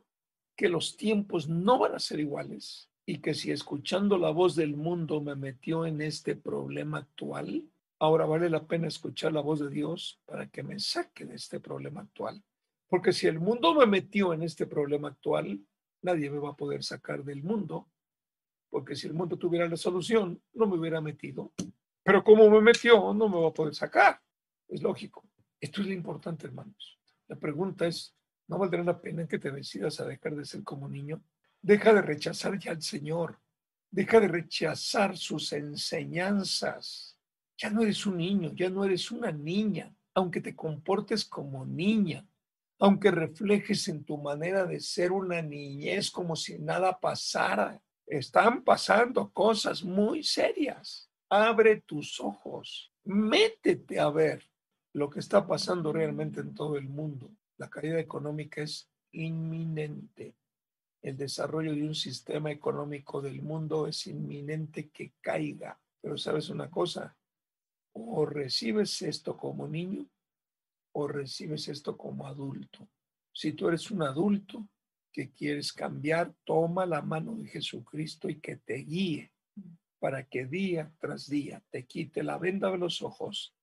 que los tiempos no van a ser iguales y que si escuchando la voz del mundo me metió en este problema actual, ahora vale la pena escuchar la voz de Dios para que me saque de este problema actual. Porque si el mundo me metió en este problema actual, nadie me va a poder sacar del mundo. Porque si el mundo tuviera la solución, no me hubiera metido. Pero como me metió, no me va a poder sacar. Es lógico. Esto es lo importante, hermanos. La pregunta es, ¿no valdrá la pena que te decidas a dejar de ser como niño? Deja de rechazar ya al Señor. Deja de rechazar sus enseñanzas ya no eres un niño, ya no eres una niña, aunque te comportes como niña, aunque reflejes en tu manera de ser una niñez como si nada pasara. Están pasando cosas muy serias. Abre tus ojos, métete a ver lo que está pasando realmente en todo el mundo. La caída económica es inminente. El desarrollo de un sistema económico del mundo es inminente que caiga. Pero sabes una cosa, o recibes esto como niño o recibes esto como adulto. Si tú eres un adulto que quieres cambiar, toma la mano de Jesucristo y que te guíe para que día tras día te quite la venda de los ojos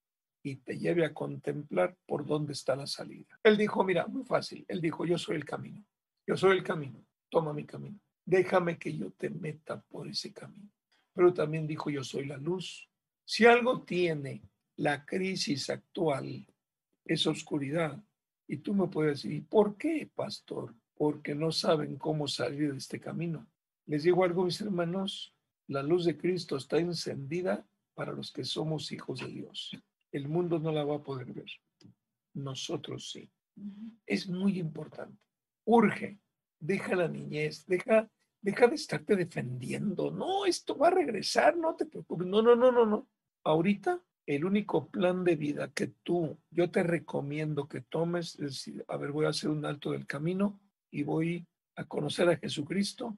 y te lleve a contemplar por dónde está la salida. Él dijo, mira, muy fácil, él dijo, yo soy el camino, yo soy el camino, toma mi camino, déjame que yo te meta por ese camino. Pero también dijo, yo soy la luz, si algo tiene la crisis actual, es oscuridad. Y tú me puedes decir, ¿por qué, pastor? Porque no saben cómo salir de este camino. Les digo algo, mis hermanos, la luz de Cristo está encendida para los que somos hijos de Dios. El mundo no la va a poder ver. Nosotros sí. Es muy importante. Urge. Deja la niñez, deja, deja de estarte defendiendo. No, esto va a regresar, no te preocupes. No, no, no, no, no. Ahorita el único plan de vida que tú, yo te recomiendo que tomes es decir, a ver, voy a hacer un alto del camino y voy a conocer a Jesucristo,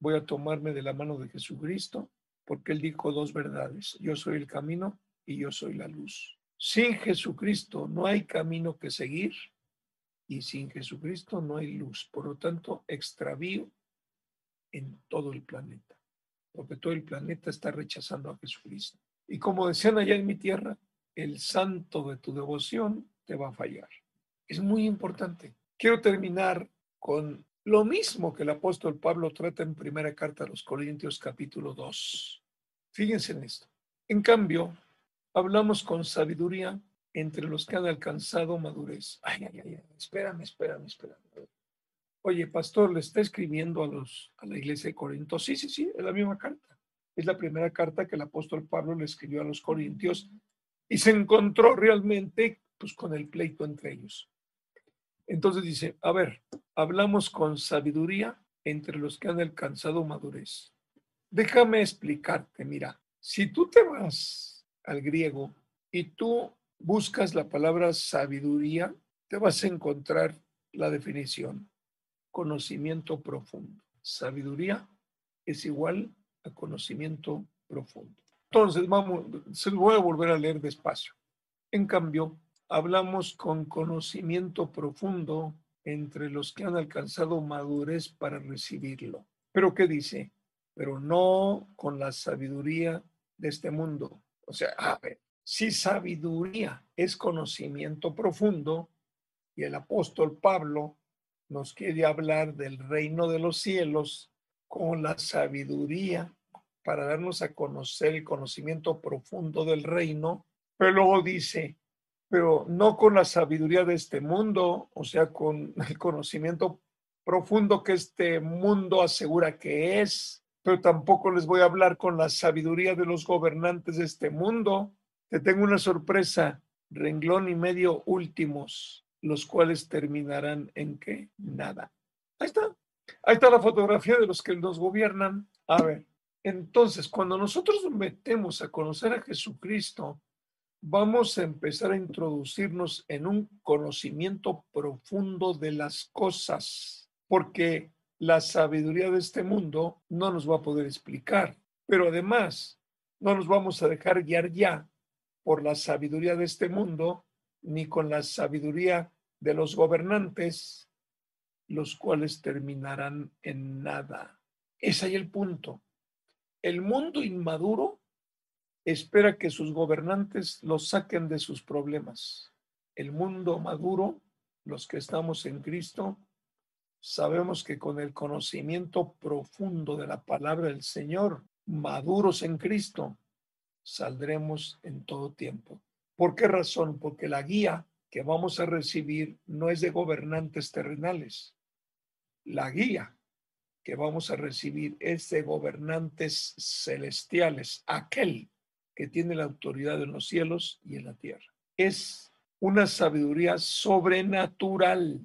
voy a tomarme de la mano de Jesucristo, porque Él dijo dos verdades, yo soy el camino y yo soy la luz. Sin Jesucristo no hay camino que seguir y sin Jesucristo no hay luz. Por lo tanto, extravío en todo el planeta, porque todo el planeta está rechazando a Jesucristo. Y como decían allá en mi tierra, el santo de tu devoción te va a fallar. Es muy importante. Quiero terminar con lo mismo que el apóstol Pablo trata en primera carta a los Corintios capítulo 2. Fíjense en esto. En cambio, hablamos con sabiduría entre los que han alcanzado madurez. Ay, ay, ay, espérame, espérame, espérame. Oye, pastor, le está escribiendo a los a la iglesia de Corinto. Sí, sí, sí, es la misma carta. Es la primera carta que el apóstol Pablo le escribió a los corintios y se encontró realmente pues, con el pleito entre ellos. Entonces dice, a ver, hablamos con sabiduría entre los que han alcanzado madurez. Déjame explicarte, mira, si tú te vas al griego y tú buscas la palabra sabiduría, te vas a encontrar la definición, conocimiento profundo. Sabiduría es igual a conocimiento profundo. Entonces, vamos, se lo voy a volver a leer despacio. En cambio, hablamos con conocimiento profundo entre los que han alcanzado madurez para recibirlo. Pero ¿qué dice? Pero no con la sabiduría de este mundo. O sea, si sabiduría es conocimiento profundo y el apóstol Pablo nos quiere hablar del reino de los cielos con la sabiduría para darnos a conocer el conocimiento profundo del reino, pero luego dice, pero no con la sabiduría de este mundo, o sea, con el conocimiento profundo que este mundo asegura que es, pero tampoco les voy a hablar con la sabiduría de los gobernantes de este mundo. Te tengo una sorpresa, renglón y medio últimos, los cuales terminarán en qué? Nada. Ahí está. Ahí está la fotografía de los que nos gobiernan. A ver, entonces cuando nosotros nos metemos a conocer a Jesucristo, vamos a empezar a introducirnos en un conocimiento profundo de las cosas, porque la sabiduría de este mundo no nos va a poder explicar, pero además no nos vamos a dejar guiar ya por la sabiduría de este mundo, ni con la sabiduría de los gobernantes, los cuales terminarán en nada. Es ahí el punto. El mundo inmaduro espera que sus gobernantes los saquen de sus problemas. El mundo maduro, los que estamos en Cristo, sabemos que con el conocimiento profundo de la palabra del Señor, maduros en Cristo, saldremos en todo tiempo. ¿Por qué razón? Porque la guía que vamos a recibir no es de gobernantes terrenales. La guía que vamos a recibir es de gobernantes celestiales, aquel que tiene la autoridad en los cielos y en la tierra. Es una sabiduría sobrenatural,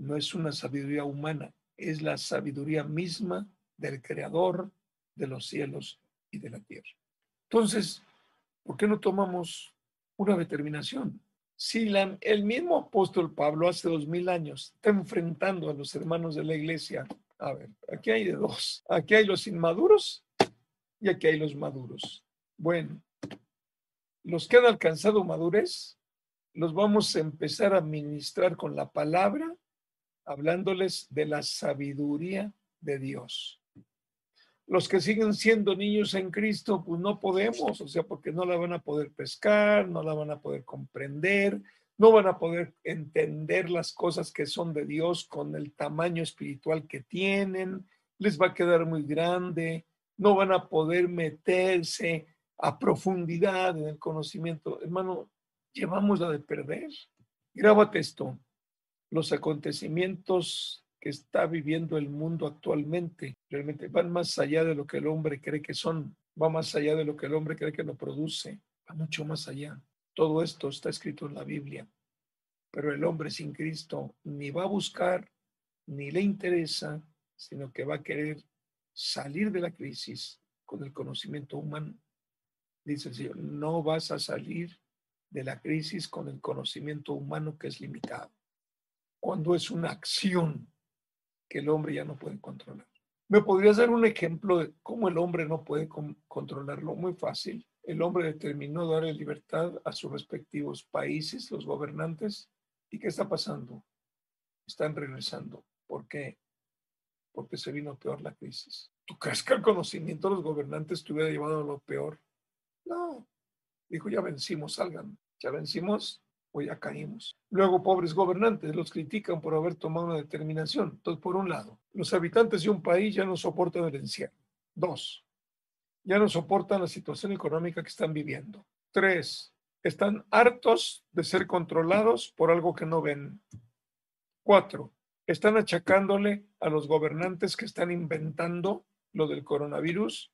no es una sabiduría humana, es la sabiduría misma del creador de los cielos y de la tierra. Entonces, ¿por qué no tomamos una determinación? Si el mismo apóstol Pablo hace dos mil años está enfrentando a los hermanos de la iglesia, a ver, aquí hay de dos, aquí hay los inmaduros y aquí hay los maduros. Bueno, los que han alcanzado madurez, los vamos a empezar a ministrar con la palabra, hablándoles de la sabiduría de Dios. Los que siguen siendo niños en Cristo, pues no podemos, o sea, porque no la van a poder pescar, no la van a poder comprender, no van a poder entender las cosas que son de Dios con el tamaño espiritual que tienen, les va a quedar muy grande, no van a poder meterse a profundidad en el conocimiento. Hermano, llevamos la de perder. Grábate esto. Los acontecimientos que está viviendo el mundo actualmente realmente van más allá de lo que el hombre cree que son, va más allá de lo que el hombre cree que lo produce, va mucho más allá. Todo esto está escrito en la Biblia, pero el hombre sin Cristo ni va a buscar, ni le interesa, sino que va a querer salir de la crisis con el conocimiento humano dice el Señor, no vas a salir de la crisis con el conocimiento humano que es limitado, cuando es una acción que el hombre ya no puede controlar. ¿Me podrías dar un ejemplo de cómo el hombre no puede controlarlo? Muy fácil. El hombre determinó darle libertad a sus respectivos países, los gobernantes. ¿Y qué está pasando? Están regresando. ¿Por qué? Porque se vino peor la crisis. ¿Tú crees que el conocimiento de los gobernantes te hubiera llevado a lo peor? No, dijo, ya vencimos, salgan, ya vencimos o ya caímos. Luego, pobres gobernantes los critican por haber tomado una determinación. Entonces, por un lado, los habitantes de un país ya no soportan el encierro. Dos, ya no soportan la situación económica que están viviendo. Tres, están hartos de ser controlados por algo que no ven. Cuatro, están achacándole a los gobernantes que están inventando lo del coronavirus.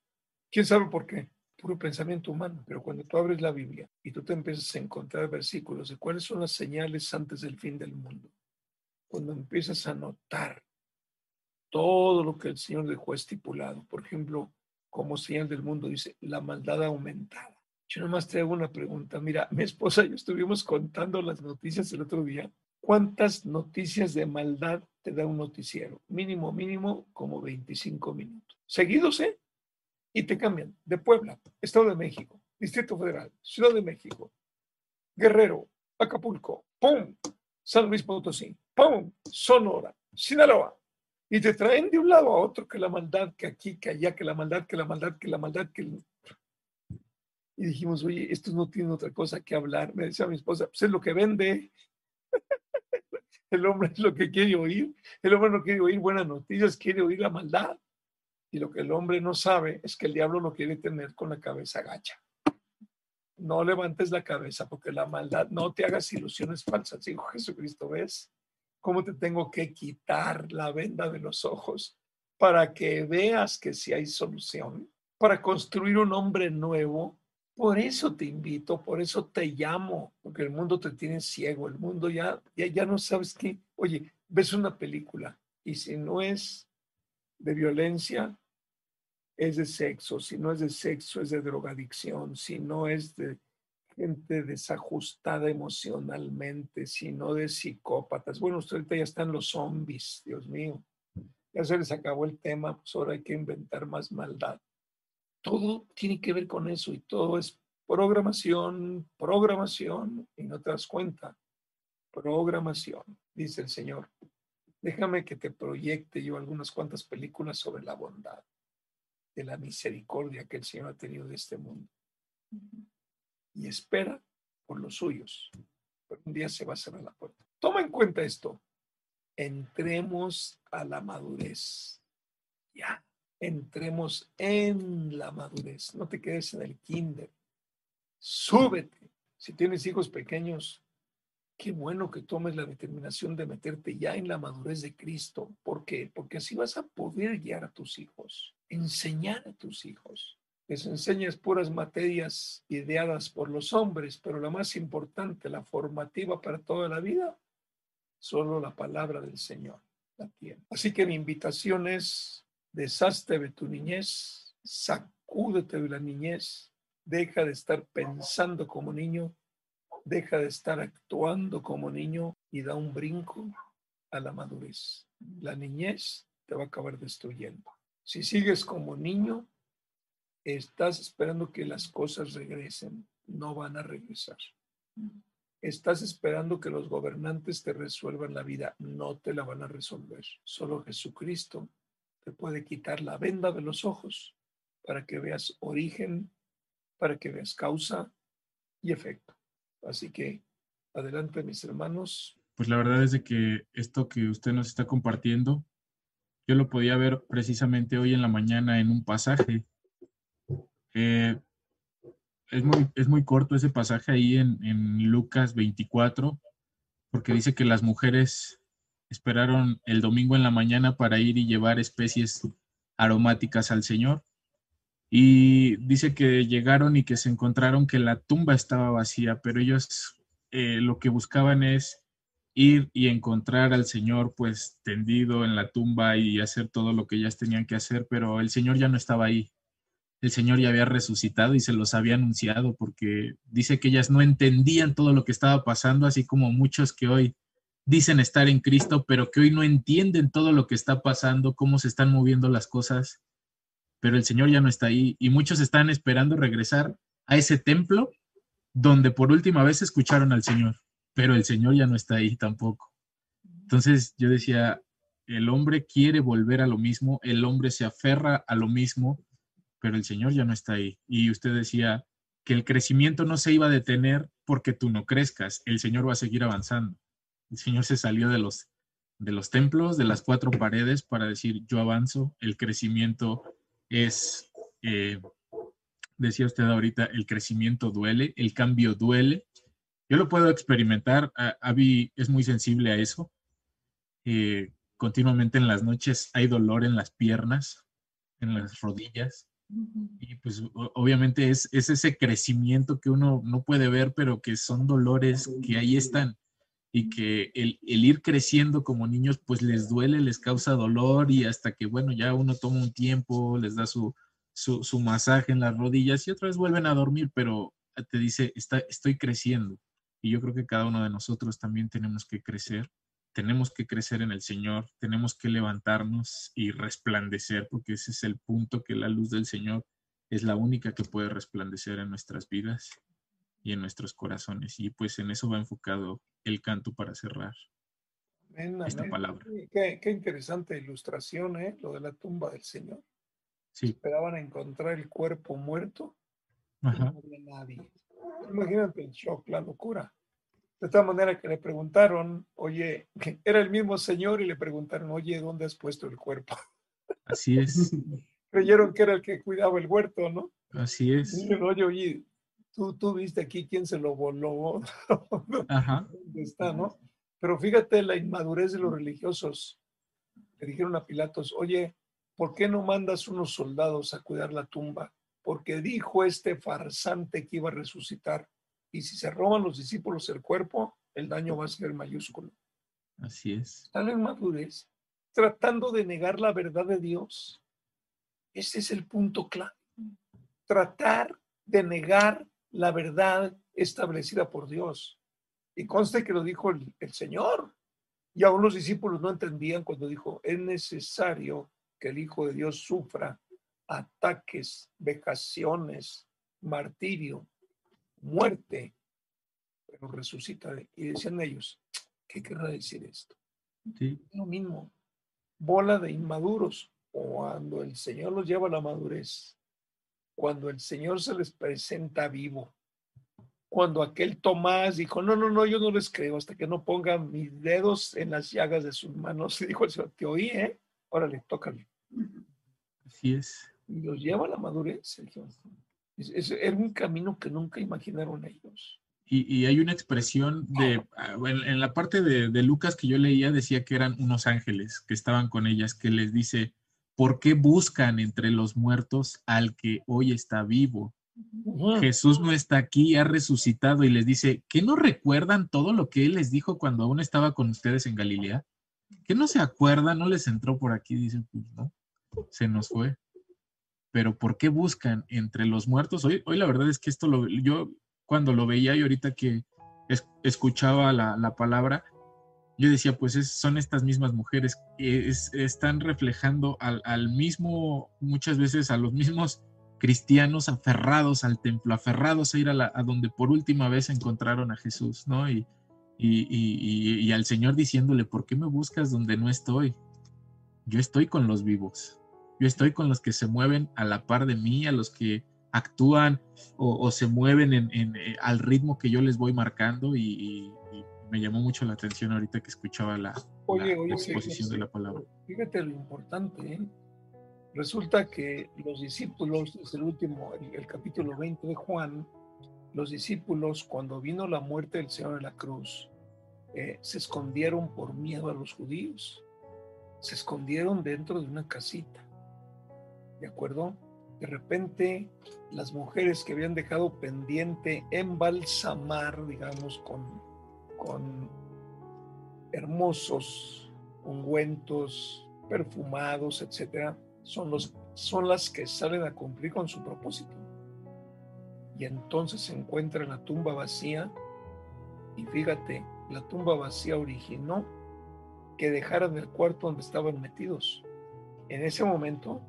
¿Quién sabe por qué? Puro pensamiento humano, pero cuando tú abres la Biblia y tú te empiezas a encontrar versículos de cuáles son las señales antes del fin del mundo, cuando empiezas a notar todo lo que el Señor dejó estipulado, por ejemplo, como señal del mundo, dice la maldad aumentada. Yo nomás te hago una pregunta. Mira, mi esposa y yo estuvimos contando las noticias el otro día. ¿Cuántas noticias de maldad te da un noticiero? Mínimo, mínimo, como 25 minutos. Seguidos, ¿eh? Y te cambian de Puebla, Estado de México, Distrito Federal, Ciudad de México, Guerrero, Acapulco, ¡pum! San Luis Potosí, ¡pum! Sonora, Sinaloa. Y te traen de un lado a otro que la maldad, que aquí, que allá, que la maldad, que la maldad, que la maldad, que... Y dijimos, oye, estos no tienen otra cosa que hablar. Me decía mi esposa, pues es lo que vende. El hombre es lo que quiere oír. El hombre no quiere oír buenas noticias, quiere oír la maldad. Y lo que el hombre no sabe es que el diablo lo quiere tener con la cabeza gacha. No levantes la cabeza porque la maldad, no te hagas ilusiones falsas. Dijo Jesucristo, ¿ves cómo te tengo que quitar la venda de los ojos para que veas que si hay solución? Para construir un hombre nuevo. Por eso te invito, por eso te llamo, porque el mundo te tiene ciego, el mundo ya, ya, ya no sabes qué. Oye, ves una película y si no es de violencia, es de sexo, si no es de sexo, es de drogadicción, si no es de gente desajustada emocionalmente, sino de psicópatas. Bueno, usted ahorita ya están los zombies, Dios mío. Ya se les acabó el tema, pues ahora hay que inventar más maldad. Todo tiene que ver con eso y todo es programación, programación, y no te das cuenta. Programación, dice el Señor. Déjame que te proyecte yo algunas cuantas películas sobre la bondad, de la misericordia que el Señor ha tenido de este mundo y espera por los suyos. Pero un día se va a cerrar la puerta. Toma en cuenta esto. Entremos a la madurez. Ya, entremos en la madurez. No te quedes en el kinder. Súbete. Si tienes hijos pequeños, qué bueno que tomes la determinación de meterte ya en la madurez de Cristo. ¿Por qué? Porque así vas a poder guiar a tus hijos, enseñar a tus hijos les enseñas puras materias ideadas por los hombres, pero la más importante, la formativa para toda la vida, solo la palabra del Señor. Así que mi invitación es, deshazte de tu niñez, sacúdete de la niñez, deja de estar pensando como niño, deja de estar actuando como niño y da un brinco a la madurez. La niñez te va a acabar destruyendo. Si sigues como niño, Estás esperando que las cosas regresen, no van a regresar. Estás esperando que los gobernantes te resuelvan la vida, no te la van a resolver. Solo Jesucristo te puede quitar la venda de los ojos para que veas origen, para que veas causa y efecto. Así que adelante mis hermanos. Pues la verdad es de que esto que usted nos está compartiendo, yo lo podía ver precisamente hoy en la mañana en un pasaje eh, es, muy, es muy corto ese pasaje ahí en, Lucas 24, porque dice que las mujeres esperaron el domingo en la mañana para ir y llevar especies aromáticas al Señor. Y dice que llegaron y que se encontraron que la tumba estaba vacía, pero ellos eh, lo que buscaban es ir y encontrar al Señor pues tendido en la tumba y hacer todo lo que ellas tenían que hacer, pero el Señor ya no estaba ahí. El Señor ya había resucitado y se los había anunciado, porque dice que ellas no entendían todo lo que estaba pasando, así como muchos que hoy dicen estar en Cristo, pero que hoy no entienden todo lo que está pasando, cómo se están moviendo las cosas, pero el Señor ya no está ahí y muchos están esperando regresar a ese templo donde por última vez escucharon al Señor, pero el Señor ya no está ahí tampoco. Entonces yo decía, el hombre quiere volver a lo mismo, el hombre se aferra a lo mismo, pero el Señor ya no está ahí. Y usted decía que el crecimiento no se iba a detener porque tú no crezcas, el Señor va a seguir avanzando. El Señor se salió de los, de los templos, de las cuatro paredes para decir, yo avanzo, el crecimiento es, eh, decía usted ahorita, el crecimiento duele, el cambio duele. Yo lo puedo experimentar, Avi es muy sensible a eso. Eh, continuamente en las noches hay dolor en las piernas, en las rodillas. Y pues obviamente es, ese crecimiento que uno no puede ver, pero que son dolores que ahí están y que el, ir creciendo como niños pues les duele, les causa dolor y hasta que bueno, ya uno toma un tiempo, les da su, su, masaje en las rodillas y otra vez vuelven a dormir, pero te dice, está, estoy creciendo. Y yo creo que cada uno de nosotros también tenemos que crecer tenemos que crecer en el Señor, tenemos que levantarnos y resplandecer, porque ese es el punto que la luz del Señor es la única que puede resplandecer en nuestras vidas y en nuestros corazones. Y pues en eso va enfocado el canto para cerrar esta palabra. Qué, interesante ilustración, ¿eh? Lo de la tumba del Señor. Sí. Esperaban encontrar el cuerpo muerto. Ajá. No había nadie. Imagínate el shock, la locura. De tal manera que le preguntaron, oye, era el mismo señor y le preguntaron, oye, ¿dónde has puesto el cuerpo? Así es. Creyeron que era el que cuidaba el huerto, ¿no? Así es. Y oye, oye, tú, tú viste aquí quién se lo voló, Ajá. ¿dónde está, no? Pero fíjate la inmadurez de los religiosos. Le dijeron a Pilatos, oye, ¿por qué no mandas unos soldados a cuidar la tumba? Porque dijo este farsante que iba a resucitar. Y si se roban los discípulos el cuerpo, el daño va a ser mayúsculo. Así es. Están en madurez, tratando de negar la verdad de Dios. Ese es el punto clave. Tratar de negar la verdad establecida por Dios. Y conste que lo dijo el, el Señor. Y aún los discípulos no entendían cuando dijo, es necesario que el Hijo de Dios sufra ataques, vejaciones, martirio, muerte, pero resucita. Y decían ellos, ¿qué querrá decir esto? Lo mismo, bola de inmaduros, cuando el Señor los lleva a la madurez, cuando el Señor se les presenta vivo, cuando aquel Tomás dijo, no, no, no, yo no les creo hasta que no ponga mis dedos en las llagas de sus manos. Y dijo el Señor, te oí, ¿eh? Órale, tócale. Así es. Y los lleva a la madurez, Sergio. Es, era un camino que nunca imaginaron ellos. Y, hay una expresión de, ah, en, la parte de, de, Lucas que yo leía, decía que eran unos ángeles que estaban con ellas, que les dice, ¿por qué buscan entre los muertos al que hoy está vivo? Jesús no está aquí, ha resucitado y les dice, ¿qué no recuerdan todo lo que él les dijo cuando aún estaba con ustedes en Galilea? ¿Qué no se acuerdan? ¿No les entró por aquí? Dicen, pues no, se nos fue. Pero ¿por qué buscan entre los muertos? Hoy, hoy la verdad es que esto lo, yo cuando lo veía y ahorita que escuchaba la, palabra, yo decía, pues son estas mismas mujeres, que están reflejando al, mismo, muchas veces a los mismos cristianos aferrados al templo, aferrados a ir a, a donde por última vez encontraron a Jesús, ¿no? Y, y, y, al Señor diciéndole, ¿por qué me buscas donde no estoy? Yo estoy con los vivos, yo estoy con los que se mueven a la par de mí, a los que actúan o, se mueven en, eh, al ritmo que yo les voy marcando y, me llamó mucho la atención ahorita que escuchaba la, exposición de la palabra. Fíjate lo importante, ¿eh? resulta que los discípulos, es el último, el, capítulo 20 de Juan, los discípulos cuando vino la muerte del Señor en la cruz, eh, se escondieron por miedo a los judíos, se escondieron dentro de una casita, ¿de acuerdo? de repente las mujeres que habían dejado pendiente embalsamar, digamos, con, con hermosos ungüentos, perfumados, etcétera, son, los, son las que salen a cumplir con su propósito. Y entonces se encuentra la tumba vacía, y fíjate, la tumba vacía originó que dejaran el cuarto donde estaban metidos. En ese momento,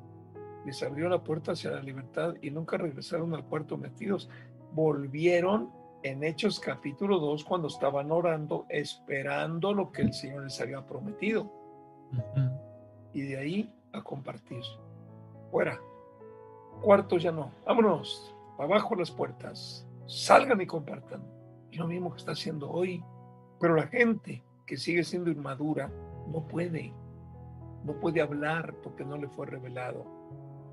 les abrió la puerta hacia la libertad y nunca regresaron al cuarto metidos. Volvieron en Hechos capítulo 2 cuando estaban orando, esperando lo que el Señor les había prometido. Y de ahí a compartir. Fuera. Cuartos ya no. Vámonos. Abajo las puertas. Salgan y compartan. lo mismo que está haciendo hoy. Pero la gente que sigue siendo inmadura no puede. No puede hablar porque no le fue revelado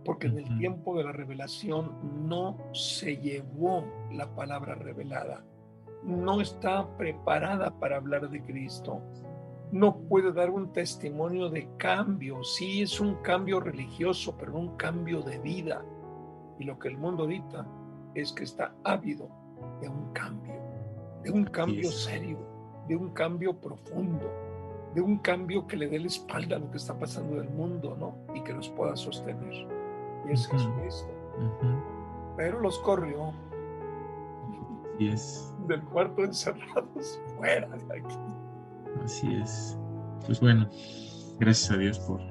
porque en el tiempo de la revelación no se llevó la palabra revelada, no está preparada para hablar de Cristo, no puede dar un testimonio de cambio, sí es un cambio religioso, pero un cambio de vida. Y lo que el mundo ahorita es que está ávido de un cambio, de un cambio serio, de un cambio profundo, de un cambio que le dé la espalda a lo que está pasando en el mundo, ¿no? Y que nos pueda sostener y es Jesucristo. Pero los corrió. Y es. Del cuarto encerrados, fuera de aquí. Así es. Pues bueno, gracias a Dios por,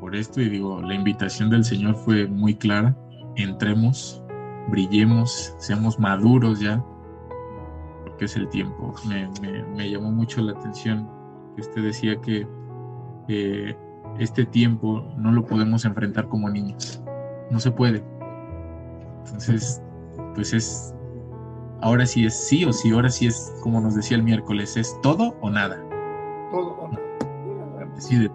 por esto. Y digo, la invitación del Señor fue muy clara. Entremos, brillemos, seamos maduros ya, porque es el tiempo. Me, me, llamó mucho la atención que usted decía que este tiempo no lo podemos enfrentar como niños no se puede. Entonces, pues es, ahora sí es sí o sí, ahora sí es, como nos decía el miércoles, es todo o nada. Todo o nada. Decide